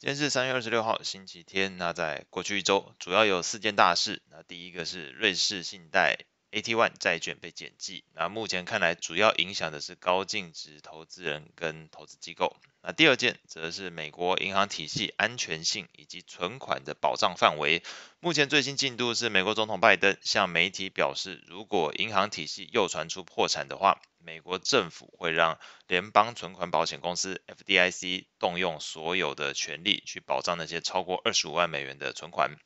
今天是三月二十六号，星期天。那在过去一周，主要有四件大事。那第一个是瑞士信贷 AT1 债券被减记。那目前看来，主要影响的是高净值投资人跟投资机构。那第二件则是美国银行体系安全性以及存款的保障范围。目前最新进度是，美国总统拜登向媒体表示，如果银行体系又传出破产的话，美国政府会让联邦存款保险公司 FDIC 动用所有的权利去保障那些超过二十五万美元的存款。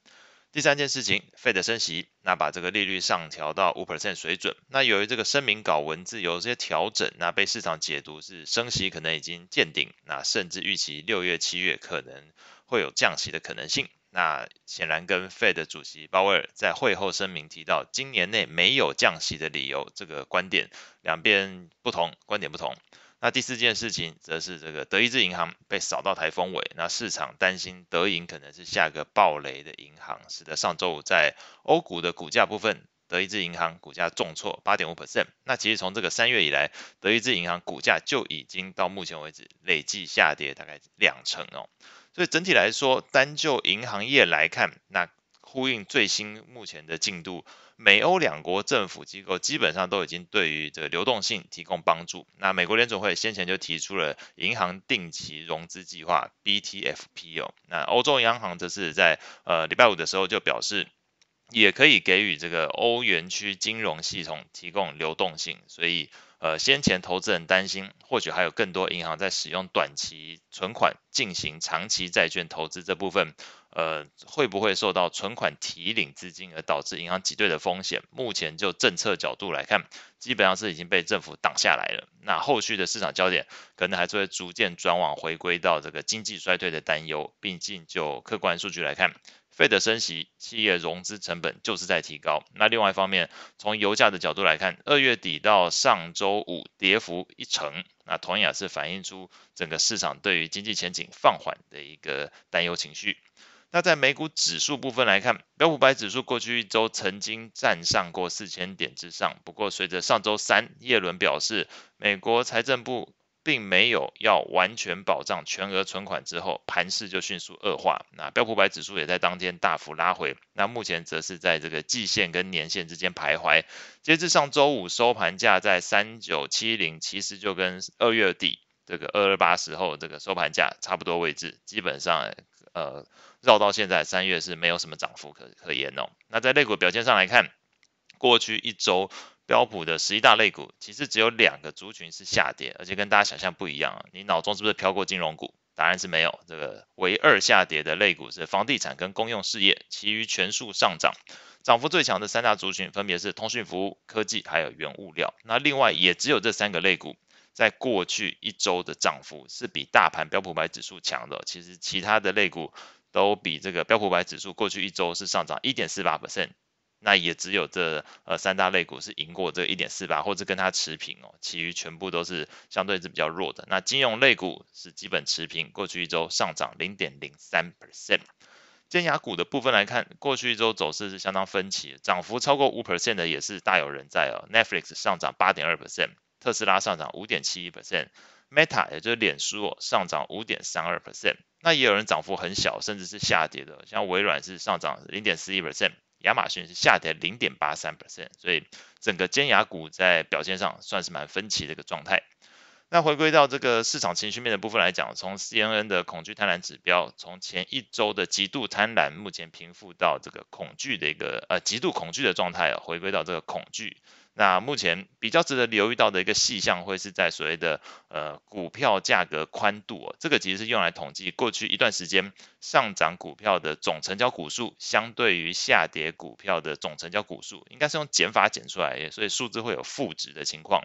第三件事情，Fed 升息，那把这个利率上调到五 percent 水准。那由于这个声明稿文字有些调整，那被市场解读是升息可能已经见顶，那甚至预期六月、七月可能会有降息的可能性。那显然跟 Fed 主席鲍威尔在会后声明提到今年内没有降息的理由，这个观点两边不同，观点不同。那第四件事情则是这个德意志银行被扫到台风尾，那市场担心德银可能是下个暴雷的银行，使得上周五在欧股的股价部分，德意志银行股价重挫八点五 percent。那其实从这个三月以来，德意志银行股价就已经到目前为止累计下跌大概两成哦。所以整体来说，单就银行业来看，那呼应最新目前的进度。美欧两国政府机构基本上都已经对于这个流动性提供帮助。那美国联准会先前就提出了银行定期融资计划 （BTFP） 哦。那欧洲央行则是在呃礼拜五的时候就表示，也可以给予这个欧元区金融系统提供流动性。所以呃先前投资人担心，或许还有更多银行在使用短期存款进行长期债券投资这部分。呃，会不会受到存款提领资金而导致银行挤兑的风险？目前就政策角度来看，基本上是已经被政府挡下来了。那后续的市场焦点可能还是会逐渐转往回归到这个经济衰退的担忧。毕竟就客观数据来看费的升息，企业融资成本就是在提高。那另外一方面，从油价的角度来看，二月底到上周五跌幅一成，那同样也是反映出整个市场对于经济前景放缓的一个担忧情绪。那在美股指数部分来看，标普五百指数过去一周曾经站上过四千点之上，不过随着上周三耶伦表示，美国财政部并没有要完全保障全额存款之后，盘势就迅速恶化。那标普五百指数也在当天大幅拉回，那目前则是在这个季线跟年线之间徘徊。截至上周五收盘价在三九七零，其实就跟二月底这个二二八时候这个收盘价差不多位置，基本上呃。绕到现在三月是没有什么涨幅可可言哦。那在类股表现上来看，过去一周标普的十一大类股其实只有两个族群是下跌，而且跟大家想象不一样。啊你脑中是不是飘过金融股？答案是没有。这个唯二下跌的类股是房地产跟公用事业，其余全数上涨。涨幅最强的三大族群分别是通讯服务、科技还有原物料。那另外也只有这三个类股在过去一周的涨幅是比大盘标普五百指数强的。其实其他的类股。都比这个标普五百指数过去一周是上涨一点四八 percent，那也只有这呃三大类股是赢过这一点四八，或者跟它持平哦，其余全部都是相对是比较弱的。那金融类股是基本持平，过去一周上涨零点零三 percent。尖牙股的部分来看，过去一周走势是相当分歧，涨幅超过五 percent 的也是大有人在哦。Netflix 上涨八点二 percent，特斯拉上涨五点七一 percent。Meta 也就是脸书哦，上涨五点三二 percent，那也有人涨幅很小，甚至是下跌的，像微软是上涨零点四一 percent，亚马逊是下跌零点八三 percent，所以整个尖牙股在表现上算是蛮分歧的一个状态。那回归到这个市场情绪面的部分来讲，从 CNN 的恐惧贪婪指标，从前一周的极度贪婪，目前平复到这个恐惧的一个呃极度恐惧的状态啊，回归到这个恐惧。那目前比较值得留意到的一个细项，会是在所谓的呃股票价格宽度哦，这个其实是用来统计过去一段时间上涨股票的总成交股数，相对于下跌股票的总成交股数，应该是用减法减出来，所以数字会有负值的情况。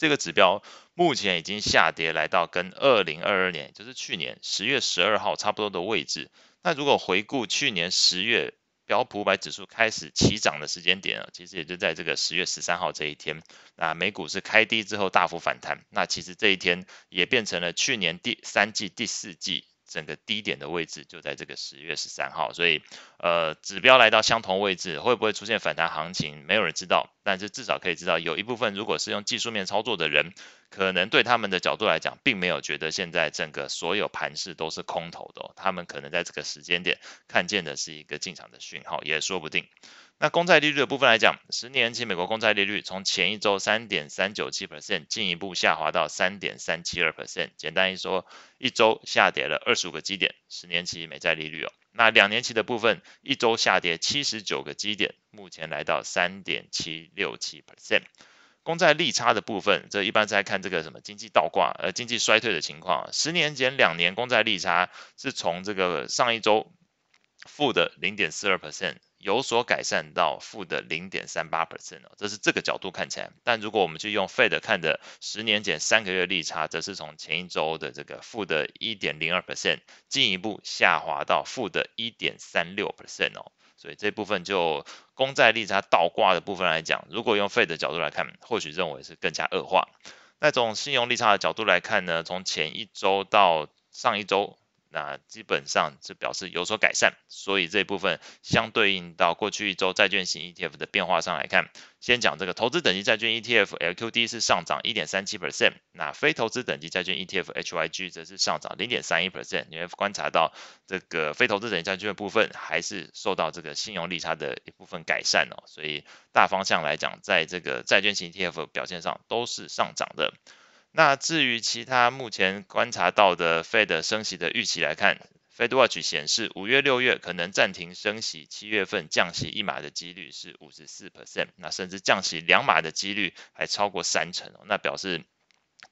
这个指标目前已经下跌来到跟二零二二年，就是去年十月十二号差不多的位置。那如果回顾去年十月，标普五百指数开始起涨的时间点啊，其实也就在这个十月十三号这一天。那美股是开低之后大幅反弹，那其实这一天也变成了去年第三季、第四季整个低点的位置，就在这个十月十三号。所以，呃，指标来到相同位置，会不会出现反弹行情，没有人知道。但是至少可以知道，有一部分如果是用技术面操作的人，可能对他们的角度来讲，并没有觉得现在整个所有盘势都是空头的哦，他们可能在这个时间点看见的是一个进场的讯号，也说不定。那公债利率的部分来讲，十年期美国公债利率从前一周三点三九七 percent 进一步下滑到三点三七二 percent，简单一说，一周下跌了二十五个基点，十年期美债利率哦。那两年期的部分，一周下跌七十九个基点，目前来到三点七六七 percent。公债利差的部分，这一般在看这个什么经济倒挂，呃，经济衰退的情况，十年减两年公债利差是从这个上一周负的零点四二 percent。有所改善到负的零点三八 percent 哦，这是这个角度看起来。但如果我们去用 Fed 看的十年减三个月利差，则是从前一周的这个负的一点零二 percent 进一步下滑到负的一点三六 percent 哦。所以这部分就公债利差倒挂的部分来讲，如果用 Fed 的角度来看，或许认为是更加恶化。那从信用利差的角度来看呢，从前一周到上一周。那基本上是表示有所改善，所以这一部分相对应到过去一周债券型 ETF 的变化上来看，先讲这个投资等级债券 ETF LQD 是上涨一点三七 percent，那非投资等级债券 ETF HYG 则是上涨零点三一 percent。你会观察到这个非投资等级债券的部分还是受到这个信用利差的一部分改善哦，所以大方向来讲，在这个债券型 ETF 表现上都是上涨的。那至于其他目前观察到的 Fed 升息的预期来看，Fed Watch 显示五月、六月可能暂停升息，七月份降息一码的几率是五十四 percent，那甚至降息两码的几率还超过三成哦，那表示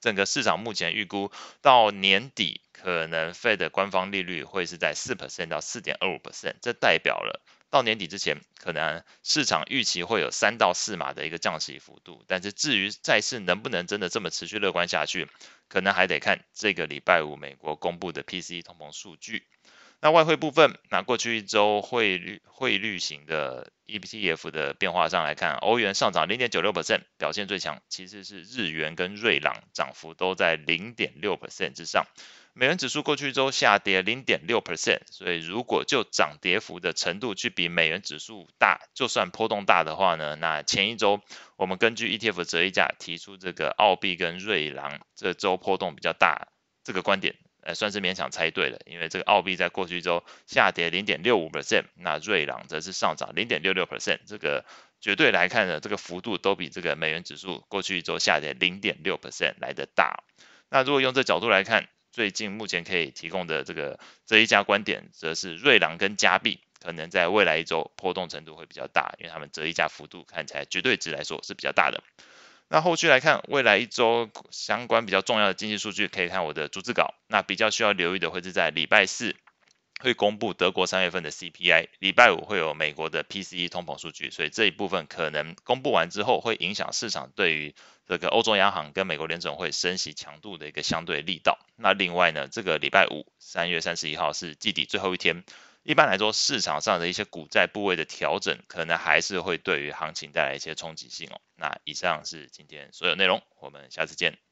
整个市场目前预估到年底可能 Fed 官方利率会是在四 percent 到四点二五 percent，这代表了。到年底之前，可能市场预期会有三到四码的一个降息幅度，但是至于债市能不能真的这么持续乐观下去，可能还得看这个礼拜五美国公布的 PCE 通膨数据。那外汇部分，那过去一周汇率汇率型的 ETF 的变化上来看，欧元上涨零点九六 percent，表现最强其实是日元跟瑞郎，涨幅都在零点六 percent 之上。美元指数过去一周下跌零点六 percent，所以如果就涨跌幅的程度去比美元指数大，就算波动大的话呢，那前一周我们根据 ETF 折溢价提出这个澳币跟瑞郎这周波动比较大这个观点，呃，算是勉强猜对了，因为这个澳币在过去一周下跌零点六五 percent，那瑞郎则是上涨零点六六 percent，这个绝对来看呢，这个幅度都比这个美元指数过去一周下跌零点六 percent 来的大。那如果用这角度来看，最近目前可以提供的这个这一家观点，则是瑞郎跟加币可能在未来一周波动程度会比较大，因为他们折溢价幅度看起来绝对值来说是比较大的。那后续来看，未来一周相关比较重要的经济数据，可以看我的逐字稿。那比较需要留意的会是在礼拜四会公布德国三月份的 CPI，礼拜五会有美国的 PCE 通膨数据，所以这一部分可能公布完之后会影响市场对于。这个欧洲央行跟美国联准会升息强度的一个相对力道。那另外呢，这个礼拜五三月三十一号是季底最后一天，一般来说市场上的一些股债部位的调整，可能还是会对于行情带来一些冲击性哦。那以上是今天所有内容，我们下次见。